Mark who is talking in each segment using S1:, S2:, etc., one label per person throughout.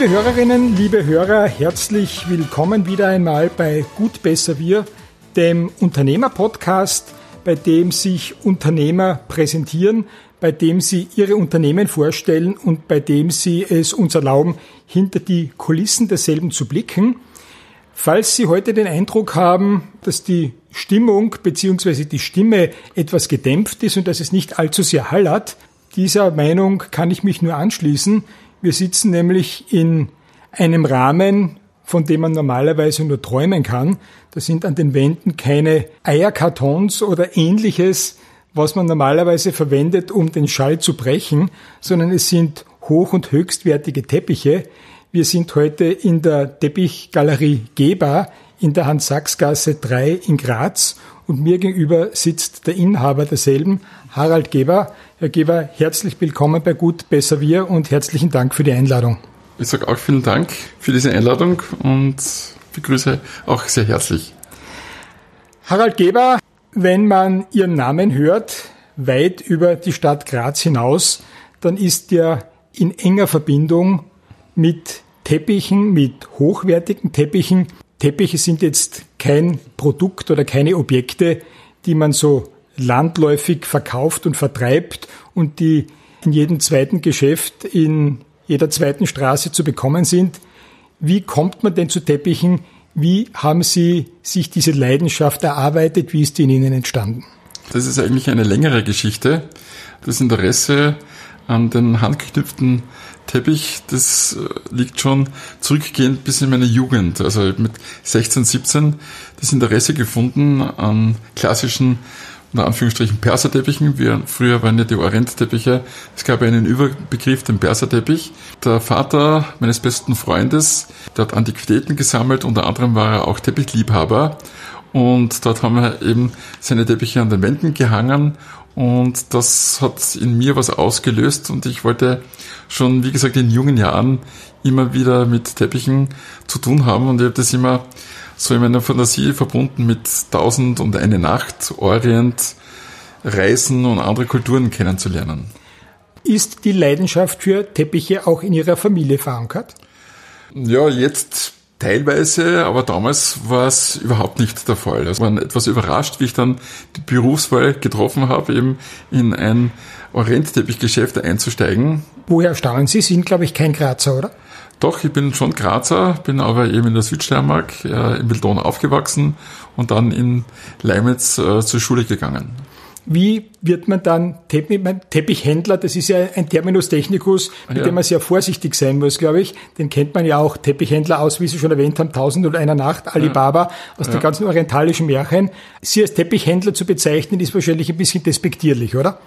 S1: Liebe Hörerinnen, liebe Hörer, herzlich willkommen wieder einmal bei Gut Besser Wir, dem Unternehmer-Podcast, bei dem sich Unternehmer präsentieren, bei dem sie ihre Unternehmen vorstellen und bei dem sie es uns erlauben, hinter die Kulissen derselben zu blicken. Falls Sie heute den Eindruck haben, dass die Stimmung bzw. die Stimme etwas gedämpft ist und dass es nicht allzu sehr hallert, dieser Meinung kann ich mich nur anschließen. Wir sitzen nämlich in einem Rahmen, von dem man normalerweise nur träumen kann. Da sind an den Wänden keine Eierkartons oder ähnliches, was man normalerweise verwendet, um den Schall zu brechen, sondern es sind hoch- und höchstwertige Teppiche. Wir sind heute in der Teppichgalerie Geba in der Hans-Sachs-Gasse 3 in Graz und mir gegenüber sitzt der Inhaber derselben, Harald Geber. Herr Geber, herzlich willkommen bei Gut Besser Wir und herzlichen Dank für die Einladung.
S2: Ich sage auch vielen Dank für diese Einladung und begrüße auch sehr herzlich.
S1: Harald Geber, wenn man Ihren Namen hört, weit über die Stadt Graz hinaus, dann ist der in enger Verbindung mit Teppichen, mit hochwertigen Teppichen. Teppiche sind jetzt kein Produkt oder keine Objekte, die man so landläufig verkauft und vertreibt und die in jedem zweiten Geschäft in jeder zweiten Straße zu bekommen sind. Wie kommt man denn zu Teppichen? Wie haben Sie sich diese Leidenschaft erarbeitet? Wie ist die in Ihnen entstanden?
S2: Das ist eigentlich eine längere Geschichte. Das Interesse an den handgeknüpften Teppich, das äh, liegt schon zurückgehend bis in meine Jugend. Also mit 16, 17 das Interesse gefunden an klassischen unter Anführungsstrichen Perserteppichen. Wir, früher waren ja die Orientteppiche. Es gab einen Überbegriff, den Perserteppich. Der Vater meines besten Freundes, der hat Antiquitäten gesammelt. Unter anderem war er auch Teppichliebhaber. Und dort haben wir eben seine Teppiche an den Wänden gehangen. Und das hat in mir was ausgelöst. Und ich wollte schon, wie gesagt, in jungen Jahren immer wieder mit Teppichen zu tun haben. Und ich habe das immer so in meiner Fantasie verbunden mit Tausend und eine Nacht, Orient, Reisen und andere Kulturen kennenzulernen.
S1: Ist die Leidenschaft für Teppiche auch in Ihrer Familie verankert?
S2: Ja, jetzt teilweise, aber damals war es überhaupt nicht der Fall. Also war etwas überrascht, wie ich dann die Berufswahl getroffen habe, eben in ein Orientteppichgeschäft einzusteigen.
S1: Woher stammen Sie? Sie sind, glaube ich, kein Grazer, oder?
S2: Doch, ich bin schon Grazer, bin aber eben in der Südsteiermark, äh, in Wildon aufgewachsen und dann in Leimitz äh, zur Schule gegangen.
S1: Wie wird man dann Teppichhändler? Das ist ja ein Terminus technicus, mit ja. dem man sehr vorsichtig sein muss, glaube ich. Den kennt man ja auch. Teppichhändler aus, wie Sie schon erwähnt haben, Tausend und einer Nacht, Alibaba, ja. aus ja. den ganzen orientalischen Märchen. Sie als Teppichhändler zu bezeichnen, ist wahrscheinlich ein bisschen despektierlich, oder?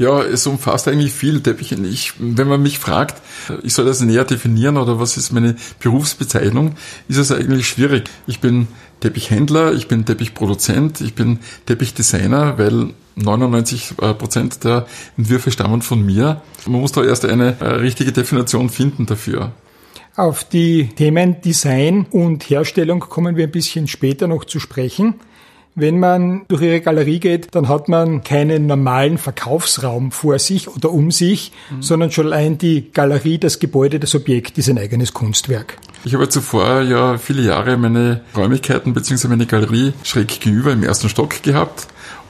S2: Ja, es umfasst eigentlich viele Teppiche. Ich, wenn man mich fragt, ich soll das näher definieren oder was ist meine Berufsbezeichnung, ist es eigentlich schwierig. Ich bin Teppichhändler, ich bin Teppichproduzent, ich bin Teppichdesigner, weil 99 äh, Prozent der Entwürfe stammen von mir. Man muss da erst eine äh, richtige Definition finden dafür.
S1: Auf die Themen Design und Herstellung kommen wir ein bisschen später noch zu sprechen. Wenn man durch ihre Galerie geht, dann hat man keinen normalen Verkaufsraum vor sich oder um sich, mhm. sondern schon allein die Galerie, das Gebäude, das Objekt ist ein eigenes Kunstwerk.
S2: Ich habe zuvor ja viele Jahre meine Räumlichkeiten bzw. meine Galerie schräg gegenüber im ersten Stock gehabt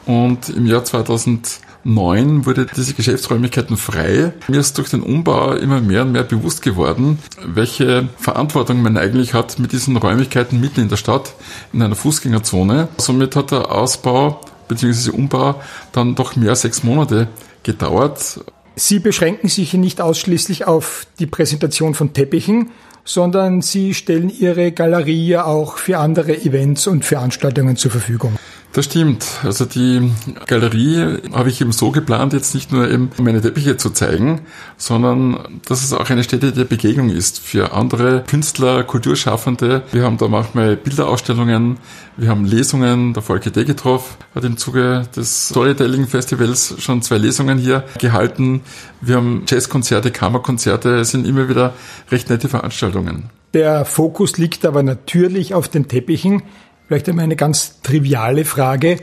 S2: und im Jahr 2000 2009 wurde diese Geschäftsräumlichkeiten frei. Mir ist durch den Umbau immer mehr und mehr bewusst geworden, welche Verantwortung man eigentlich hat mit diesen Räumlichkeiten mitten in der Stadt, in einer Fußgängerzone. Somit hat der Ausbau bzw. Umbau dann doch mehr als sechs Monate gedauert.
S1: Sie beschränken sich nicht ausschließlich auf die Präsentation von Teppichen, sondern Sie stellen Ihre Galerie auch für andere Events und Veranstaltungen zur Verfügung.
S2: Das stimmt. Also die Galerie habe ich eben so geplant, jetzt nicht nur eben meine Teppiche zu zeigen, sondern dass es auch eine Stätte der Begegnung ist für andere Künstler, Kulturschaffende. Wir haben da manchmal Bilderausstellungen, wir haben Lesungen. Der Volker Degetroff hat im Zuge des Storytelling Festivals schon zwei Lesungen hier gehalten. Wir haben Jazzkonzerte, Kammerkonzerte. Es sind immer wieder recht nette Veranstaltungen.
S1: Der Fokus liegt aber natürlich auf den Teppichen. Vielleicht einmal eine ganz triviale Frage.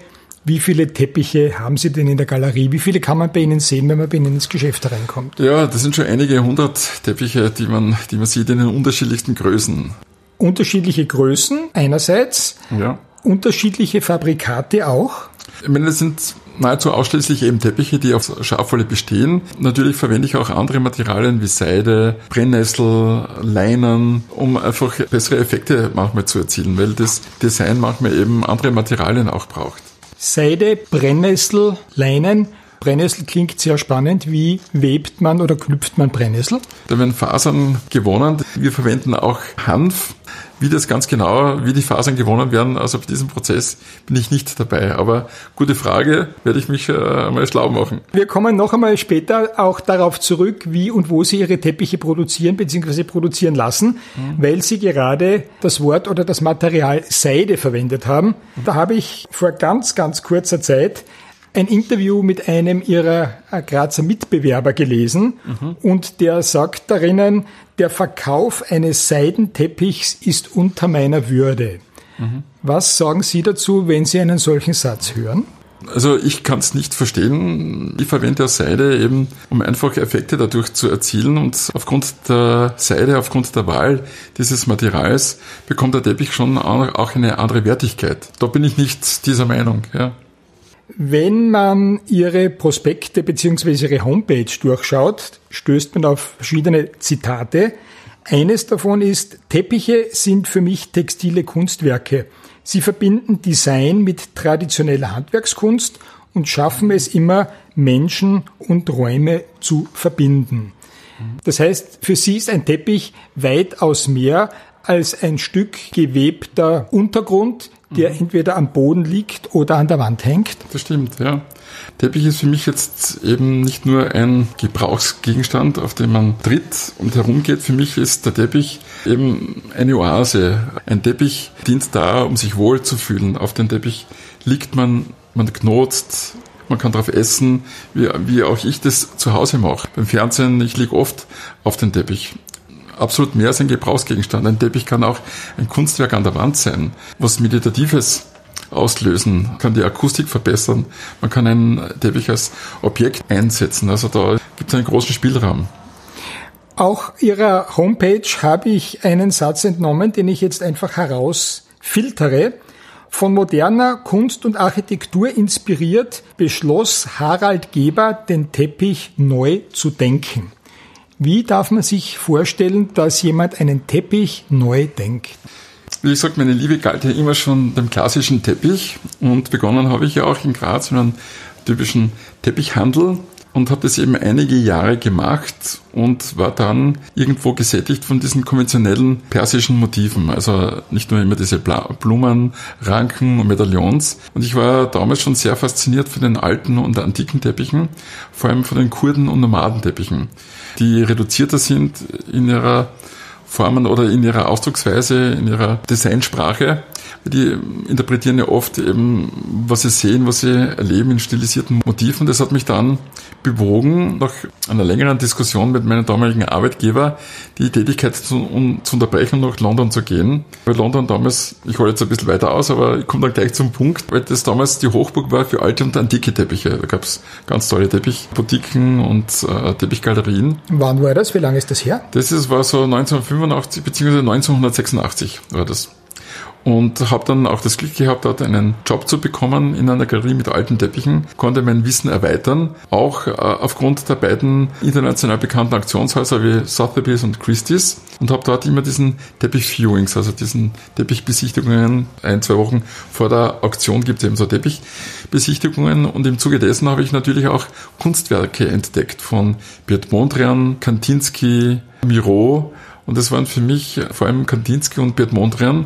S1: Wie viele Teppiche haben Sie denn in der Galerie? Wie viele kann man bei Ihnen sehen, wenn man bei Ihnen ins Geschäft reinkommt?
S2: Ja, das sind schon einige hundert Teppiche, die man, die man sieht in den unterschiedlichsten Größen.
S1: Unterschiedliche Größen einerseits,
S2: ja.
S1: unterschiedliche Fabrikate auch.
S2: Ich meine, das sind nahezu ausschließlich eben Teppiche, die auf Schafwolle bestehen. Natürlich verwende ich auch andere Materialien wie Seide, Brennnessel, Leinen, um einfach bessere Effekte manchmal zu erzielen, weil das Design manchmal eben andere Materialien auch braucht.
S1: Seide, Brennnessel, Leinen. Brennnessel klingt sehr spannend. Wie webt man oder knüpft man Brennnessel?
S2: Da werden Fasern gewonnen. Wir verwenden auch Hanf wie das ganz genau, wie die Fasern gewonnen werden, also bei diesem Prozess bin ich nicht dabei. Aber gute Frage, werde ich mich äh, mal schlau machen.
S1: Wir kommen noch einmal später auch darauf zurück, wie und wo Sie Ihre Teppiche produzieren bzw. produzieren lassen, mhm. weil Sie gerade das Wort oder das Material Seide verwendet haben. Da habe ich vor ganz, ganz kurzer Zeit ein Interview mit einem ihrer Grazer Mitbewerber gelesen mhm. und der sagt darinnen, der Verkauf eines Seidenteppichs ist unter meiner Würde. Mhm. Was sagen Sie dazu, wenn Sie einen solchen Satz hören?
S2: Also ich kann es nicht verstehen. Ich verwende ja Seide eben, um einfach Effekte dadurch zu erzielen und aufgrund der Seide, aufgrund der Wahl dieses Materials bekommt der Teppich schon auch eine andere Wertigkeit. Da bin ich nicht dieser Meinung. Ja.
S1: Wenn man Ihre Prospekte bzw. Ihre Homepage durchschaut, stößt man auf verschiedene Zitate. Eines davon ist, Teppiche sind für mich textile Kunstwerke. Sie verbinden Design mit traditioneller Handwerkskunst und schaffen es immer, Menschen und Räume zu verbinden. Das heißt, für Sie ist ein Teppich weitaus mehr als ein Stück gewebter Untergrund, der mhm. entweder am Boden liegt oder an der Wand hängt.
S2: Das stimmt, ja. Teppich ist für mich jetzt eben nicht nur ein Gebrauchsgegenstand, auf den man tritt und herumgeht. Für mich ist der Teppich eben eine Oase. Ein Teppich dient da, um sich wohl zu fühlen. Auf dem Teppich liegt man, man knotzt, man kann drauf essen, wie, wie auch ich das zu Hause mache. Beim Fernsehen, ich liege oft auf dem Teppich absolut mehr als ein Gebrauchsgegenstand. Ein Teppich kann auch ein Kunstwerk an der Wand sein, was Meditatives auslösen, kann die Akustik verbessern. Man kann einen Teppich als Objekt einsetzen. Also da gibt es einen großen Spielraum.
S1: Auch Ihrer Homepage habe ich einen Satz entnommen, den ich jetzt einfach herausfiltere. Von moderner Kunst und Architektur inspiriert, beschloss Harald Geber, den Teppich neu zu denken. Wie darf man sich vorstellen, dass jemand einen Teppich neu denkt?
S2: Wie gesagt, meine Liebe galt ja immer schon dem klassischen Teppich und begonnen habe ich ja auch in Graz mit einem typischen Teppichhandel und habe das eben einige Jahre gemacht und war dann irgendwo gesättigt von diesen konventionellen persischen Motiven. Also nicht nur immer diese Blumen, Ranken und Medaillons. Und ich war damals schon sehr fasziniert von den alten und antiken Teppichen, vor allem von den Kurden- und Nomadenteppichen, die reduzierter sind in ihrer Formen oder in ihrer Ausdrucksweise, in ihrer Designsprache. Die interpretieren ja oft eben, was sie sehen, was sie erleben in stilisierten Motiven. Das hat mich dann bewogen, nach einer längeren Diskussion mit meinem damaligen Arbeitgeber, die Tätigkeit zu, um, zu unterbrechen und nach London zu gehen. Weil London damals, ich hole jetzt ein bisschen weiter aus, aber ich komme dann gleich zum Punkt, weil das damals die Hochburg war für alte und antike Teppiche. Da gab es ganz tolle Teppichboutiquen und äh, Teppichgalerien.
S1: Wann war das? Wie lange ist das her?
S2: Das ist, war so 1985 bzw. 1986 war das und habe dann auch das Glück gehabt, dort einen Job zu bekommen in einer Galerie mit alten Teppichen, konnte mein Wissen erweitern, auch äh, aufgrund der beiden international bekannten Aktionshäuser wie Sotheby's und Christie's. Und habe dort immer diesen Teppich-Viewings, also diesen Teppichbesichtigungen, ein, zwei Wochen vor der Auktion gibt es eben so Teppichbesichtigungen. Und im Zuge dessen habe ich natürlich auch Kunstwerke entdeckt von Bert Mondrian, Kandinsky, Miro. Und das waren für mich vor allem Kandinsky und Bert Mondrian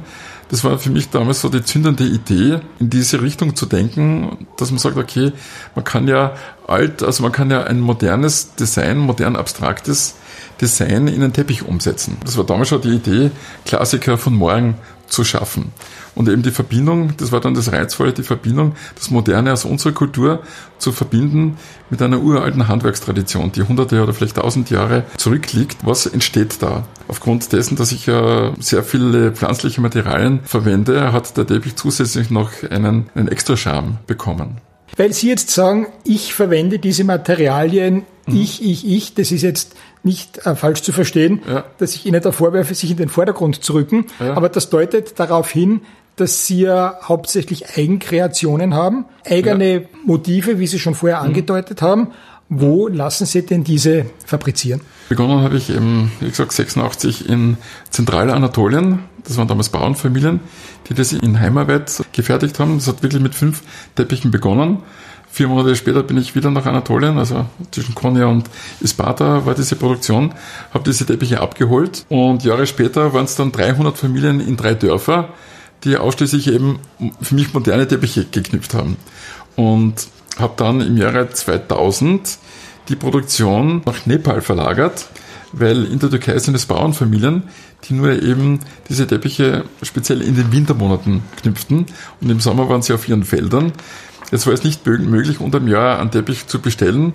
S2: das war für mich damals so die zündende Idee, in diese Richtung zu denken, dass man sagt, okay, man kann ja alt, also man kann ja ein modernes Design, modern abstraktes Design in einen Teppich umsetzen. Das war damals schon die Idee, Klassiker von morgen zu schaffen. Und eben die Verbindung, das war dann das Reizvolle, die Verbindung, das Moderne aus unserer Kultur zu verbinden mit einer uralten Handwerkstradition, die hunderte oder vielleicht tausend Jahre zurückliegt. Was entsteht da? Aufgrund dessen, dass ich ja sehr viele pflanzliche Materialien verwende, hat der Teppich zusätzlich noch einen, einen extra Charme bekommen.
S1: Weil Sie jetzt sagen, ich verwende diese Materialien, mhm. ich, ich, ich, das ist jetzt nicht äh, falsch zu verstehen, ja. dass ich Ihnen da vorwerfe, sich in den Vordergrund zu rücken, ja. aber das deutet darauf hin, dass Sie ja hauptsächlich Eigenkreationen haben, eigene ja. Motive, wie Sie schon vorher mhm. angedeutet haben. Wo lassen Sie denn diese fabrizieren?
S2: Begonnen habe ich eben, wie gesagt, 86 in Zentralanatolien. Das waren damals Bauernfamilien, die das in Heimarbeit gefertigt haben. Das hat wirklich mit fünf Teppichen begonnen. Vier Monate später bin ich wieder nach Anatolien, also zwischen Konya und Isparta war diese Produktion, habe diese Teppiche abgeholt und Jahre später waren es dann 300 Familien in drei Dörfer, die ausschließlich eben für mich moderne Teppiche geknüpft haben. Und habe dann im Jahre 2000 die Produktion nach Nepal verlagert, weil in der Türkei sind es Bauernfamilien, die nur eben diese Teppiche speziell in den Wintermonaten knüpften und im Sommer waren sie auf ihren Feldern. Es war es nicht möglich, unter dem Jahr einen Teppich zu bestellen.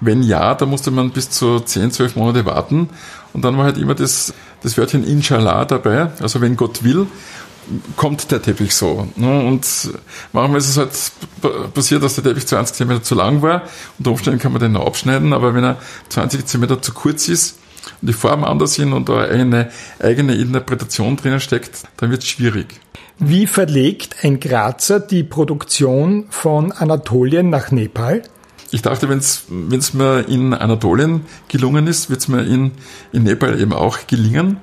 S2: Wenn ja, da musste man bis zu 10, 12 Monate warten. Und dann war halt immer das, das Wörtchen Inshallah dabei, also wenn Gott will kommt der Teppich so. Ne? Und manchmal ist es halt passiert, dass der Teppich 20 cm zu lang war. Unter Umständen kann man den noch abschneiden, aber wenn er 20 cm zu kurz ist und die Farben anders sind und da eine eigene Interpretation drinnen steckt, dann wird es schwierig.
S1: Wie verlegt ein Grazer die Produktion von Anatolien nach Nepal?
S2: Ich dachte, wenn es mir in Anatolien gelungen ist, wird es mir in, in Nepal eben auch gelingen.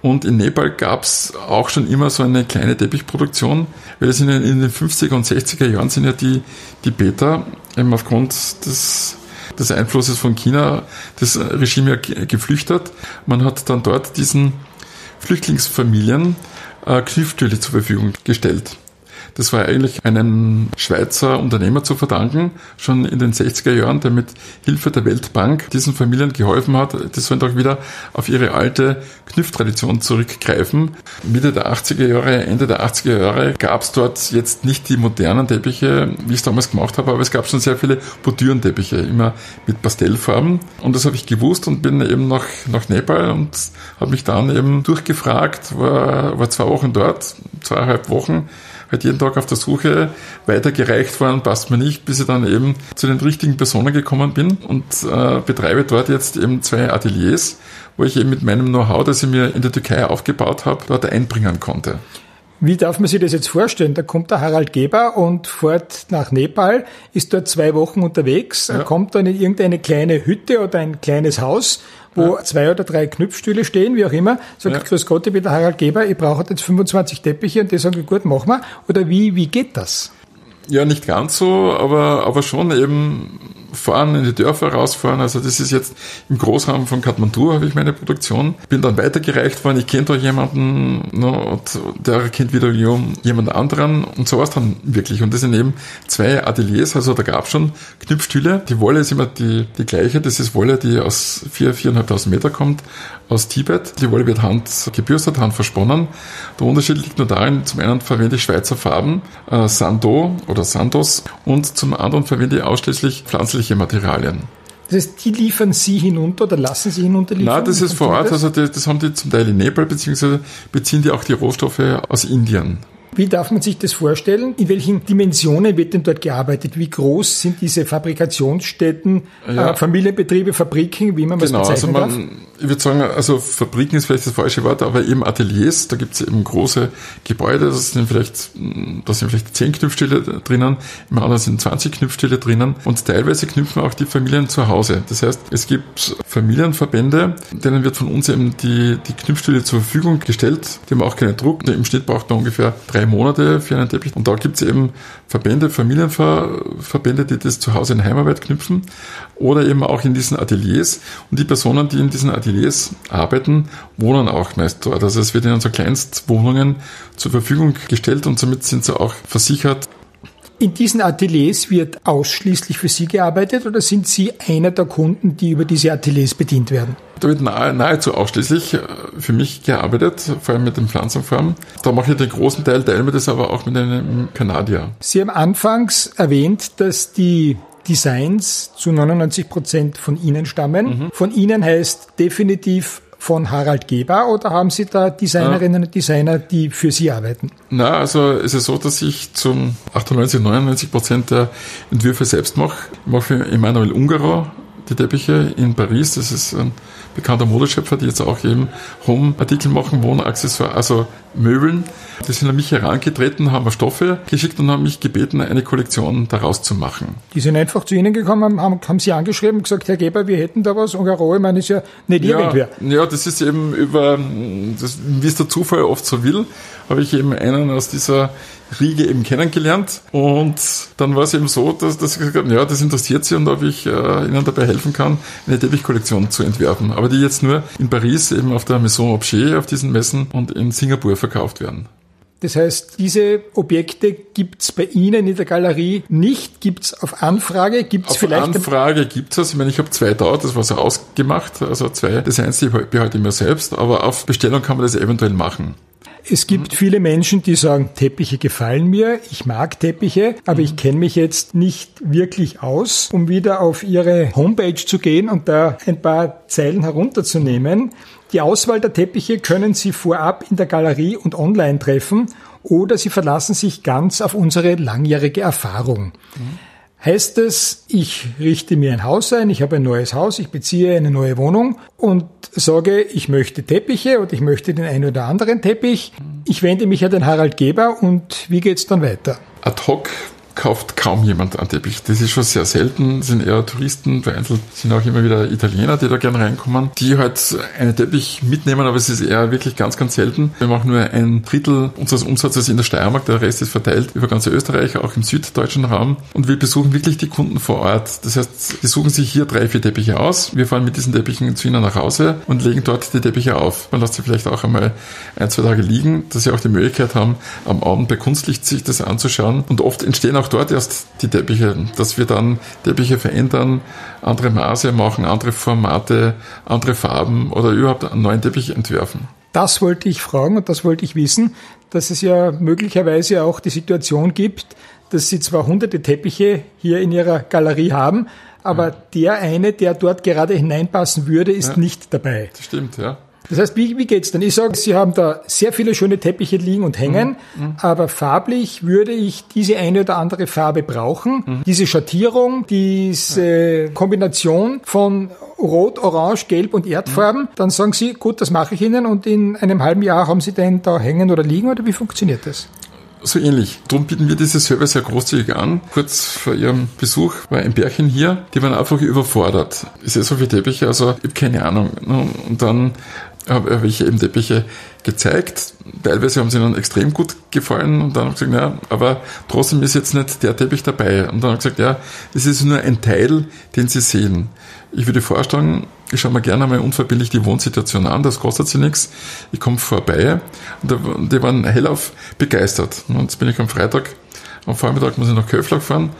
S2: Und in Nepal gab es auch schon immer so eine kleine Teppichproduktion, weil es in den, in den 50er und 60er Jahren sind ja die, die Beta eben aufgrund des, des Einflusses von China das Regime ja geflüchtet. Man hat dann dort diesen Flüchtlingsfamilien äh, Kniffstühle zur Verfügung gestellt. Das war eigentlich einem Schweizer Unternehmer zu verdanken, schon in den 60er Jahren, der mit Hilfe der Weltbank diesen Familien geholfen hat. Die sollen doch wieder auf ihre alte Knüpftradition zurückgreifen. Mitte der 80er Jahre, Ende der 80er Jahre gab es dort jetzt nicht die modernen Teppiche, wie ich es damals gemacht habe, aber es gab schon sehr viele Bordürenteppiche, immer mit Pastellfarben. Und das habe ich gewusst und bin eben nach, nach Nepal und habe mich dann eben durchgefragt, war, war zwei Wochen dort, zweieinhalb Wochen halt jeden Tag auf der Suche weitergereicht worden, passt mir nicht, bis ich dann eben zu den richtigen Personen gekommen bin und äh, betreibe dort jetzt eben zwei Ateliers, wo ich eben mit meinem Know-how, das ich mir in der Türkei aufgebaut habe, dort einbringen konnte.
S1: Wie darf man sich das jetzt vorstellen? Da kommt der Harald Geber und fährt nach Nepal, ist dort zwei Wochen unterwegs, ja. kommt dann in irgendeine kleine Hütte oder ein kleines Haus wo ja. zwei oder drei Knüpfstühle stehen, wie auch immer, sagt, ja. grüß Gott, ich bin der Harald Geber, ich brauche jetzt 25 Teppiche und die sagen, gut, machen wir. Oder wie, wie geht das?
S2: Ja, nicht ganz so, aber, aber schon eben fahren, in die Dörfer rausfahren. Also das ist jetzt im Großraum von Kathmandu habe ich meine Produktion. Bin dann weitergereicht worden. Ich kenne da jemanden no, und der kennt wieder jemand anderen und so war es dann wirklich. Und das sind eben zwei Ateliers, also da gab es schon Knüpfstühle. Die Wolle ist immer die, die gleiche. Das ist Wolle, die aus vier, viereinhalbtausend Meter kommt aus Tibet. Die Wolle wird handgebürstet, handversponnen. Der Unterschied liegt nur darin, zum einen verwende ich Schweizer Farben, äh, Sando oder Sandos und zum anderen verwende ich ausschließlich pflanzliche Materialien.
S1: Das heißt, die liefern Sie hinunter oder lassen Sie hinunterliefern?
S2: Nein, das ist vor Ort. Also das? das haben die zum Teil in Nepal, beziehungsweise beziehen die auch die Rohstoffe aus Indien.
S1: Wie darf man sich das vorstellen? In welchen Dimensionen wird denn dort gearbeitet? Wie groß sind diese Fabrikationsstätten, ja. äh, Familienbetriebe, Fabriken, wie man genau,
S2: das bezeichnen also man, darf? Ich würde sagen, also Fabriken ist vielleicht das falsche Wort, aber eben Ateliers, da gibt es eben große Gebäude, das sind vielleicht, da sind vielleicht zehn Knüpfstelle drinnen, im anderen sind 20 Knüpfstelle drinnen und teilweise knüpfen auch die Familien zu Hause. Das heißt, es gibt Familienverbände, denen wird von uns eben die, die Knüpfstelle zur Verfügung gestellt. Die haben auch keinen Druck. Im Schnitt braucht man ungefähr drei Monate für einen Teppich. Und da gibt es eben Verbände, Familienverbände, die das zu Hause in Heimarbeit knüpfen oder eben auch in diesen Ateliers. Und die Personen, die in diesen Ateliers arbeiten, wohnen auch meist dort. Also es wird ihnen so Kleinstwohnungen zur Verfügung gestellt und somit sind sie auch versichert
S1: In diesen Ateliers wird ausschließlich für Sie gearbeitet oder sind Sie einer der Kunden, die über diese Ateliers bedient werden?
S2: Da wird nahezu ausschließlich äh, für mich gearbeitet, vor allem mit den Pflanzenformen. Da mache ich den großen Teil, teile mir das aber auch mit einem Kanadier.
S1: Sie haben anfangs erwähnt, dass die Designs zu 99 Prozent von Ihnen stammen. Mhm. Von Ihnen heißt definitiv von Harald Geber oder haben Sie da Designerinnen und Designer, die für Sie arbeiten?
S2: Na, also es ist so, dass ich zum 98, 99 Prozent der Entwürfe selbst mache. Ich mache für Emanuel Ungaro die Teppiche in Paris. Das ist ein bekannter Modeschöpfer, die jetzt auch eben Home-Artikel machen, Wohnaccessoire, also Möbeln. Die sind an mich herangetreten, haben mir Stoffe geschickt und haben mich gebeten, eine Kollektion daraus zu machen.
S1: Die sind einfach zu Ihnen gekommen, haben, haben Sie angeschrieben und gesagt, Herr Geber, wir hätten da was. Und Ungaro, ich meine, ist ja nicht
S2: ja,
S1: irgendwer.
S2: Ja, das ist eben über, das, wie es der Zufall oft so will, habe ich eben einen aus dieser Riege eben kennengelernt. Und dann war es eben so, dass, dass ich gesagt habe, ja, das interessiert sie und ob ich äh, ihnen dabei helfen kann, eine Teppichkollektion zu entwerfen. Aber die jetzt nur in Paris eben auf der Maison Objet auf diesen Messen und in Singapur verkauft werden.
S1: Das heißt, diese Objekte gibt's bei Ihnen in der Galerie nicht, gibt's auf Anfrage, gibt's
S2: auf
S1: vielleicht...
S2: Auf Anfrage gibt's es. Ich meine, ich habe zwei dort, das war so ausgemacht, also zwei Designs, die behalte ich mir selbst, aber auf Bestellung kann man das eventuell machen.
S1: Es gibt mhm. viele Menschen, die sagen, Teppiche gefallen mir, ich mag Teppiche, aber mhm. ich kenne mich jetzt nicht wirklich aus, um wieder auf Ihre Homepage zu gehen und da ein paar Zeilen herunterzunehmen. Die Auswahl der Teppiche können Sie vorab in der Galerie und online treffen oder Sie verlassen sich ganz auf unsere langjährige Erfahrung. Mhm. Heißt es, ich richte mir ein Haus ein, ich habe ein neues Haus, ich beziehe eine neue Wohnung und sage, ich möchte Teppiche und ich möchte den einen oder anderen Teppich. Ich wende mich an den Harald Geber und wie geht's dann weiter?
S2: Ad hoc kauft kaum jemand einen Teppich. Das ist schon sehr selten, sind eher Touristen, vereinzelt sind auch immer wieder Italiener, die da gerne reinkommen, die halt einen Teppich mitnehmen, aber es ist eher wirklich ganz, ganz selten. Wir machen nur ein Drittel unseres Umsatzes in der Steiermark, der Rest ist verteilt über ganz Österreich, auch im süddeutschen Raum und wir besuchen wirklich die Kunden vor Ort. Das heißt, die suchen sich hier drei, vier Teppiche aus. Wir fahren mit diesen Teppichen zu ihnen nach Hause und legen dort die Teppiche auf. Man lässt sie vielleicht auch einmal ein, zwei Tage liegen, dass sie auch die Möglichkeit haben, am Abend bei Kunstlicht sich das anzuschauen und oft entstehen auch auch dort erst die Teppiche, dass wir dann Teppiche verändern, andere Maße machen, andere Formate, andere Farben oder überhaupt einen neuen Teppich entwerfen.
S1: Das wollte ich fragen und das wollte ich wissen, dass es ja möglicherweise auch die Situation gibt, dass Sie zwar hunderte Teppiche hier in Ihrer Galerie haben, aber ja. der eine, der dort gerade hineinpassen würde, ist ja. nicht dabei.
S2: Das stimmt, ja.
S1: Das heißt, wie, wie geht's denn? Ich sage, Sie haben da sehr viele schöne Teppiche liegen und hängen, mhm. mhm. aber farblich würde ich diese eine oder andere Farbe brauchen. Mhm. Diese Schattierung, diese Kombination von Rot, Orange, Gelb und Erdfarben, mhm. dann sagen Sie, gut, das mache ich Ihnen und in einem halben Jahr haben Sie den da hängen oder liegen oder wie funktioniert das?
S2: so ähnlich. Darum bieten wir diese Service sehr großzügig an. Kurz vor ihrem Besuch war ein Bärchen hier, die waren einfach überfordert. Ich sehe so viele Teppiche, also ich habe keine Ahnung. Und dann habe ich eben Teppiche gezeigt. Teilweise haben sie ihnen extrem gut gefallen und dann habe ich gesagt, ja, aber trotzdem ist jetzt nicht der Teppich dabei. Und dann habe ich gesagt, ja, das ist nur ein Teil, den sie sehen. Ich würde vorschlagen, ich schaue mir gerne mal unverbindlich die Wohnsituation an, das kostet sie nichts. Ich komme vorbei und die waren hellauf begeistert. Und jetzt bin ich am Freitag am Vormittag muss ich nach Köflag fahren,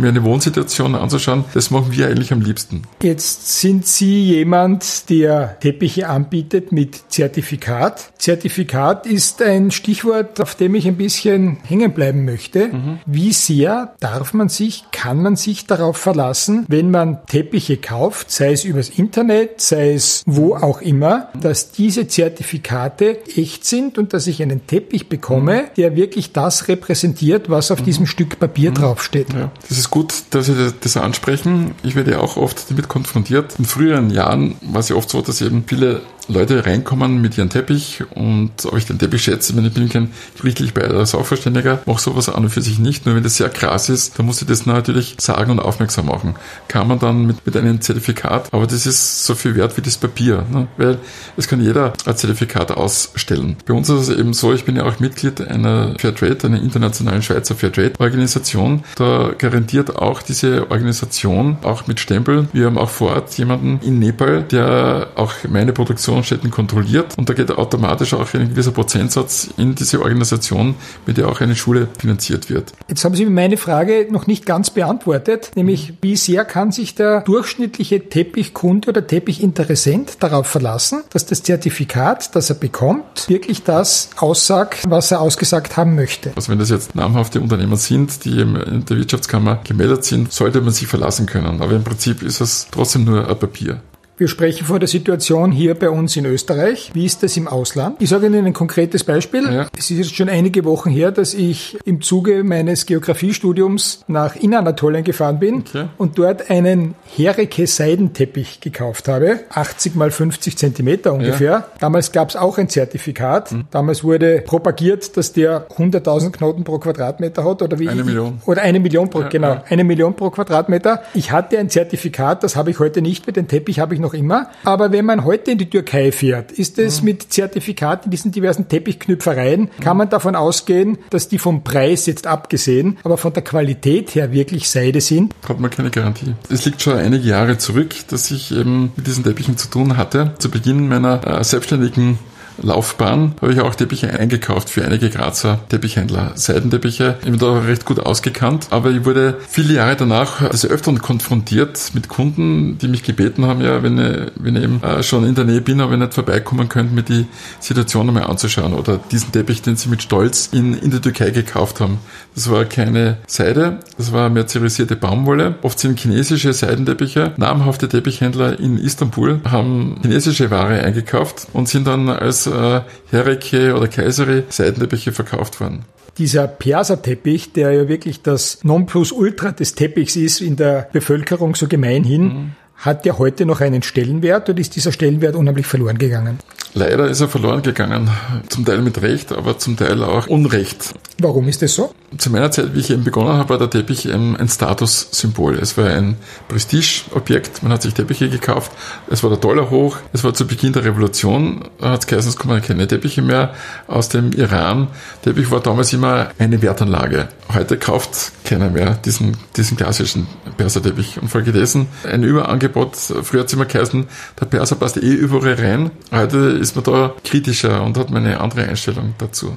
S2: mir eine Wohnsituation anzuschauen. Das machen wir eigentlich am liebsten.
S1: Jetzt sind Sie jemand, der Teppiche anbietet mit Zertifikat. Zertifikat ist ein Stichwort, auf dem ich ein bisschen hängen bleiben möchte. Mhm. Wie sehr darf man sich, kann man sich darauf verlassen, wenn man Teppiche kauft, sei es übers Internet, sei es wo auch immer, dass diese Zertifikate echt sind und dass ich einen Teppich bekomme, mhm. der wirklich das repräsentiert, was auf diesem diesem Stück Papier mhm. draufsteht.
S2: Ja, das ist gut, dass Sie das ansprechen. Ich werde ja auch oft damit konfrontiert. In früheren Jahren war es ja oft so, dass eben viele Leute reinkommen mit ihrem Teppich und ob ich den Teppich schätze, wenn ich bin kein gerichtlich bei der Sachverständiger, mache sowas an und für sich nicht. Nur wenn das sehr krass ist, dann muss ich das natürlich sagen und aufmerksam machen. Kann man dann mit, mit einem Zertifikat, aber das ist so viel wert wie das Papier, ne? weil es kann jeder ein Zertifikat ausstellen. Bei uns ist es eben so, ich bin ja auch Mitglied einer Fairtrade, einer internationalen Schweizer Fairtrade-Organisation. Da garantiert auch diese Organisation, auch mit Stempel, wir haben auch vor Ort jemanden in Nepal, der auch meine Produktion Produktionsstätten kontrolliert und da geht automatisch auch ein gewisser Prozentsatz in diese Organisation, mit der auch eine Schule finanziert wird.
S1: Jetzt haben Sie meine Frage noch nicht ganz beantwortet, nämlich wie sehr kann sich der durchschnittliche Teppichkunde oder Teppichinteressent darauf verlassen, dass das Zertifikat, das er bekommt, wirklich das aussagt, was er ausgesagt haben möchte.
S2: Also wenn das jetzt namhafte Unternehmer sind, die in der Wirtschaftskammer gemeldet sind, sollte man sich verlassen können. Aber im Prinzip ist es trotzdem nur ein Papier.
S1: Wir sprechen vor der Situation hier bei uns in Österreich. Wie ist das im Ausland? Ich sage Ihnen ein konkretes Beispiel. Ja. Es ist jetzt schon einige Wochen her, dass ich im Zuge meines Geografiestudiums nach Inanatolien gefahren bin okay. und dort einen Hereke Seidenteppich gekauft habe. 80 mal 50 Zentimeter ungefähr. Ja. Damals gab es auch ein Zertifikat. Hm. Damals wurde propagiert, dass der 100.000 Knoten pro Quadratmeter hat oder wie?
S2: Eine Million.
S1: Oder eine Million pro, ja, genau. Eine Million pro Quadratmeter. Ich hatte ein Zertifikat, das habe ich heute nicht mehr. Den Teppich habe ich noch noch immer. Aber wenn man heute in die Türkei fährt, ist es mhm. mit Zertifikat in diesen diversen Teppichknüpfereien, kann man davon ausgehen, dass die vom Preis jetzt abgesehen, aber von der Qualität her wirklich Seide sind?
S2: Hat man keine Garantie. Es liegt schon einige Jahre zurück, dass ich eben mit diesen Teppichen zu tun hatte. Zu Beginn meiner äh, selbstständigen Laufbahn habe ich auch Teppiche eingekauft für einige Grazer Teppichhändler. Seidenteppiche, ich bin da recht gut ausgekannt, aber ich wurde viele Jahre danach des Öfteren konfrontiert mit Kunden, die mich gebeten haben, ja, wenn ich, wenn ich eben äh, schon in der Nähe bin, aber nicht vorbeikommen könnt, mir die Situation einmal anzuschauen oder diesen Teppich, den sie mit Stolz in, in der Türkei gekauft haben. Das war keine Seide, das war merzerisierte Baumwolle. Oft sind chinesische Seidenteppiche. Namhafte Teppichhändler in Istanbul haben chinesische Ware eingekauft und sind dann als äh, Hereke oder Kaiseri Seidenteppiche verkauft worden
S1: dieser Perserteppich, der ja wirklich das Nonplusultra des Teppichs ist in der Bevölkerung so gemeinhin, mhm. hat ja heute noch einen Stellenwert oder ist dieser Stellenwert unheimlich verloren gegangen?
S2: Leider ist er verloren gegangen. Zum Teil mit Recht, aber zum Teil auch Unrecht.
S1: Warum ist das so?
S2: Zu meiner Zeit, wie ich eben begonnen habe, war der Teppich ein Statussymbol. Es war ein Prestigeobjekt. Man hat sich Teppiche gekauft. Es war der Dollar hoch. Es war zu Beginn der Revolution. Hat es geheißen, es kommen keine Teppiche mehr aus dem Iran. Teppich war damals immer eine Wertanlage. Heute kauft keiner mehr diesen, diesen klassischen Perserteppich. Und folgedessen ein Überangebot. Früher hat es immer geheißen, der Perser passt eh überall rein. Heute ist man da kritischer und hat man eine andere Einstellung dazu.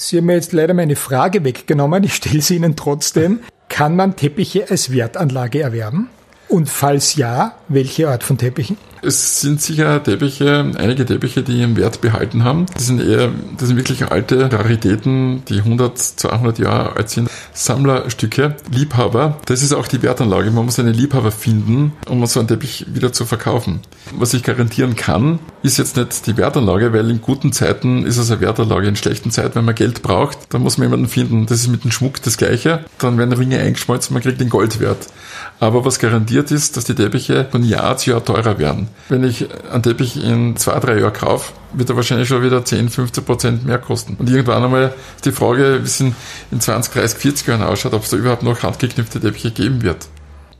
S1: Sie haben mir jetzt leider meine Frage weggenommen. Ich stelle sie Ihnen trotzdem. Kann man Teppiche als Wertanlage erwerben? Und falls ja, welche Art von Teppichen?
S2: Es sind sicher Teppiche, einige Teppiche, die ihren Wert behalten haben. Das sind eher, das sind wirklich alte Raritäten, die 100, 200 Jahre alt sind. Sammlerstücke, Liebhaber. Das ist auch die Wertanlage. Man muss einen Liebhaber finden, um so einen Teppich wieder zu verkaufen. Was ich garantieren kann, ist jetzt nicht die Wertanlage, weil in guten Zeiten ist es eine Wertanlage. In schlechten Zeiten, wenn man Geld braucht, dann muss man jemanden finden. Das ist mit dem Schmuck das Gleiche. Dann werden Ringe eingeschmolzen, man kriegt den Goldwert. Aber was garantiert ist, dass die Teppiche von Jahr zu Jahr teurer werden. Wenn ich einen Teppich in zwei, drei Jahren kaufe, wird er wahrscheinlich schon wieder 10, 15 Prozent mehr kosten. Und irgendwann einmal ist die Frage, wie es in 20, 30, 40 Jahren ausschaut, ob es da überhaupt noch handgeknüpfte Teppiche geben wird.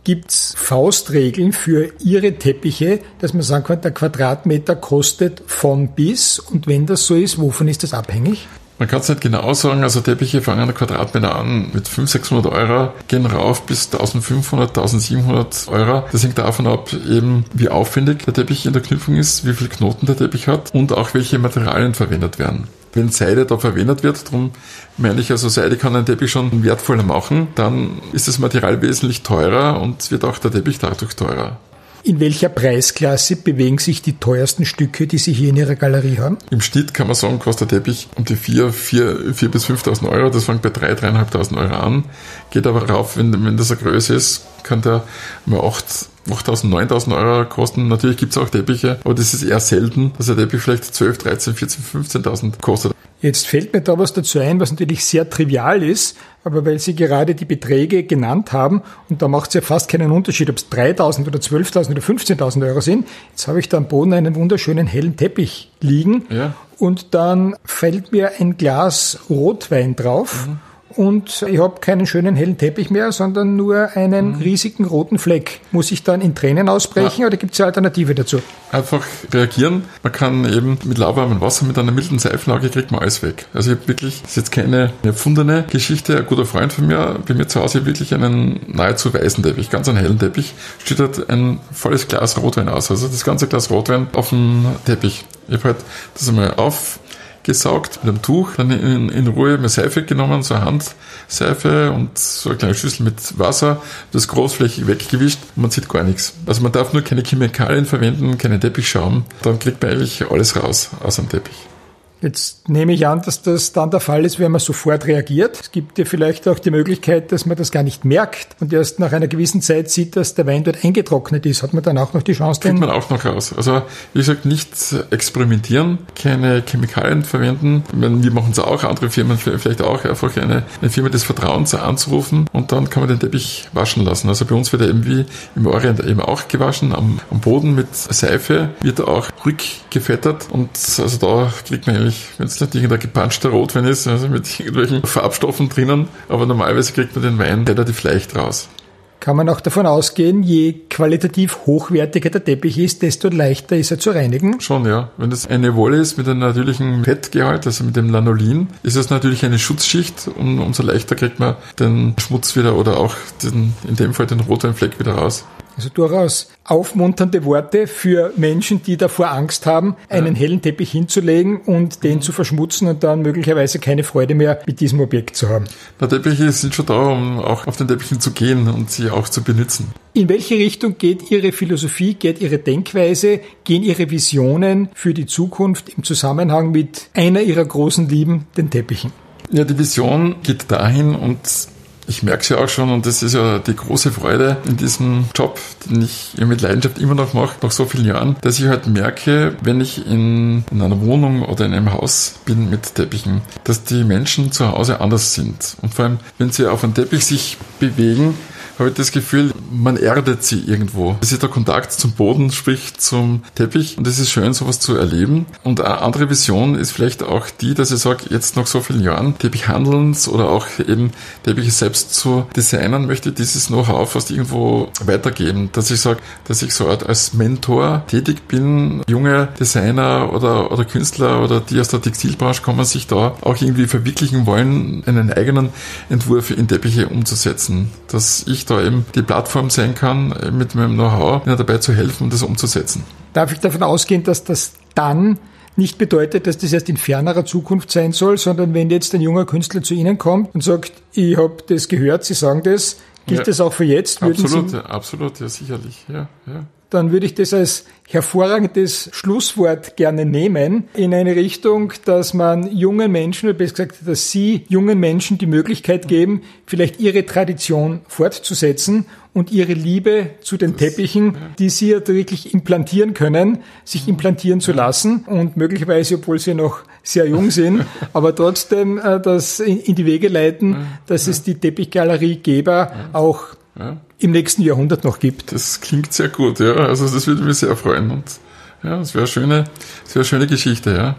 S1: Gibt es Faustregeln für Ihre Teppiche, dass man sagen kann, der Quadratmeter kostet von bis? Und wenn das so ist, wovon ist das abhängig?
S2: Man kann es nicht genau sagen, also Teppiche fangen an Quadratmeter an mit 500, 600 Euro, gehen rauf bis 1500, 1700 Euro. Das hängt davon ab, eben wie aufwendig der Teppich in der Knüpfung ist, wie viele Knoten der Teppich hat und auch welche Materialien verwendet werden. Wenn Seide da verwendet wird, darum meine ich also, Seide kann einen Teppich schon wertvoller machen, dann ist das Material wesentlich teurer und wird auch der Teppich dadurch teurer.
S1: In welcher Preisklasse bewegen sich die teuersten Stücke, die Sie hier in Ihrer Galerie haben?
S2: Im Schnitt kann man sagen, kostet der Teppich um die 4, 4, 4 bis 5.000 Euro. Das fängt bei 3, 3.500 Euro an. Geht aber rauf, wenn, wenn das eine Größe ist, kann der mal 8, 8.000, 9.000 Euro kosten. Natürlich gibt es auch Teppiche, aber das ist eher selten, dass der Teppich vielleicht 12, 13, 14, 15.000 kostet.
S1: Jetzt fällt mir da was dazu ein, was natürlich sehr trivial ist, aber weil Sie gerade die Beträge genannt haben, und da macht es ja fast keinen Unterschied, ob es 3.000 oder 12.000 oder 15.000 Euro sind, jetzt habe ich da am Boden einen wunderschönen hellen Teppich liegen ja. und dann fällt mir ein Glas Rotwein drauf. Mhm und ich habe keinen schönen hellen Teppich mehr, sondern nur einen mhm. riesigen roten Fleck. Muss ich dann in Tränen ausbrechen ja. oder gibt es eine Alternative dazu?
S2: Einfach reagieren. Man kann eben mit lauwarmem Wasser, mit einer milden Seifenlage kriegt man alles weg. Also ich habe wirklich, das ist jetzt keine erfundene Geschichte, ein guter Freund von mir, bei mir zu Hause wirklich einen nahezu weißen Teppich, ganz einen hellen Teppich, steht dort ein volles Glas Rotwein aus. Also das ganze Glas Rotwein auf dem Teppich. Ich habe halt das einmal auf gesaugt mit einem Tuch, dann in, in Ruhe mir Seife genommen, so eine Handseife und so eine kleine Schüssel mit Wasser, das großflächig weggewischt und man sieht gar nichts. Also man darf nur keine Chemikalien verwenden, keine Teppichschaum, dann kriegt man eigentlich alles raus aus dem Teppich.
S1: Jetzt nehme ich an, dass das dann der Fall ist, wenn man sofort reagiert. Es gibt ja vielleicht auch die Möglichkeit, dass man das gar nicht merkt und erst nach einer gewissen Zeit sieht, dass der Wein dort eingetrocknet ist. Hat man dann auch noch die Chance?
S2: Kriegt man auch noch raus. Also wie gesagt, nicht experimentieren, keine Chemikalien verwenden. Wir machen es auch, andere Firmen vielleicht auch, einfach eine, eine Firma des Vertrauens anzurufen und dann kann man den Teppich waschen lassen. Also bei uns wird er eben wie im Orient eben auch gewaschen, am, am Boden mit Seife wird er auch rückgefettert und also da kriegt man eigentlich, wenn es nicht irgendein gepanschter Rotwein ist, also mit irgendwelchen Farbstoffen drinnen, aber normalerweise kriegt man den Wein relativ leicht raus.
S1: Kann man auch davon ausgehen, je qualitativ hochwertiger der Teppich ist, desto leichter ist er zu reinigen?
S2: Schon, ja. Wenn das eine Wolle ist mit einem natürlichen Fettgehalt, also mit dem Lanolin, ist es natürlich eine Schutzschicht und umso leichter kriegt man den Schmutz wieder oder auch den, in dem Fall den Rotweinfleck wieder raus.
S1: Also durchaus aufmunternde Worte für Menschen, die davor Angst haben, einen hellen Teppich hinzulegen und den mhm. zu verschmutzen und dann möglicherweise keine Freude mehr mit diesem Objekt zu haben.
S2: Na, Teppiche sind schon da, um auch auf den Teppichen zu gehen und sie auch zu benutzen.
S1: In welche Richtung geht Ihre Philosophie, geht Ihre Denkweise, gehen Ihre Visionen für die Zukunft im Zusammenhang mit einer Ihrer großen Lieben, den Teppichen?
S2: Ja, die Vision geht dahin und ich merke es ja auch schon und das ist ja die große Freude in diesem Job, den ich mit Leidenschaft immer noch mache, nach so vielen Jahren, dass ich halt merke, wenn ich in, in einer Wohnung oder in einem Haus bin mit Teppichen, dass die Menschen zu Hause anders sind. Und vor allem, wenn sie auf einem Teppich sich bewegen, habe ich das Gefühl, man erdet sie irgendwo. Das ist der Kontakt zum Boden, sprich zum Teppich. Und es ist schön, sowas zu erleben. Und eine andere Vision ist vielleicht auch die, dass ich sage, jetzt nach so vielen Jahren Teppichhandelns oder auch eben Teppiche selbst zu designen, möchte dieses Know-how fast irgendwo weitergeben. Dass ich sage, dass ich so als Mentor tätig bin, junge Designer oder, oder Künstler oder die aus der Textilbranche kommen, sich da auch irgendwie verwirklichen wollen, einen eigenen Entwurf in Teppiche umzusetzen. Dass ich da eben die Plattform sein kann, äh, mit meinem Know-how ihnen dabei zu helfen das umzusetzen.
S1: Darf ich davon ausgehen, dass das dann nicht bedeutet, dass das erst in fernerer Zukunft sein soll, sondern wenn jetzt ein junger Künstler zu Ihnen kommt und sagt, ich habe das gehört, Sie sagen das, gilt ja, das auch für jetzt?
S2: Absolut, Sie, absolut, ja sicherlich, ja, ja
S1: dann würde ich das als hervorragendes Schlusswort gerne nehmen in eine Richtung, dass man jungen Menschen, oder besser gesagt, dass Sie jungen Menschen die Möglichkeit geben, vielleicht ihre Tradition fortzusetzen und ihre Liebe zu den das, Teppichen, die Sie ja wirklich implantieren können, sich implantieren zu lassen und möglicherweise, obwohl Sie noch sehr jung sind, aber trotzdem äh, das in, die Wege leiten, dass es die Teppichgalerie Geber auch im nächsten Jahrhundert noch gibt.
S2: Das klingt sehr gut, ja. Also das würde mich sehr freuen. Und ja, das wäre eine schöne, das eine schöne Geschichte, ja.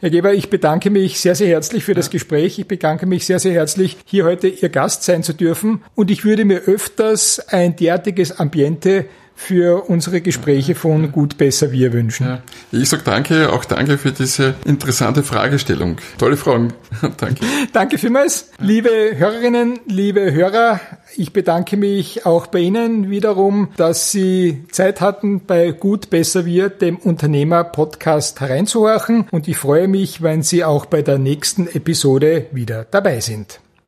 S1: Herr Geber, ich bedanke mich sehr, sehr herzlich für das Gespräch. Ich bedanke mich sehr, sehr herzlich, hier heute Ihr Gast sein zu dürfen. Und ich würde mir öfters ein derartiges Ambiente für unsere Gespräche von Gut Besser Wir wünschen. Ja.
S2: Ich sage danke, auch danke für diese interessante Fragestellung. Tolle Fragen. danke.
S1: Danke vielmals. Liebe Hörerinnen, liebe Hörer, ich bedanke mich auch bei Ihnen wiederum, dass Sie Zeit hatten, bei Gut Besser Wir, dem Unternehmer-Podcast hereinzuhorchen. Und ich freue mich, wenn Sie auch bei der nächsten Episode wieder dabei sind.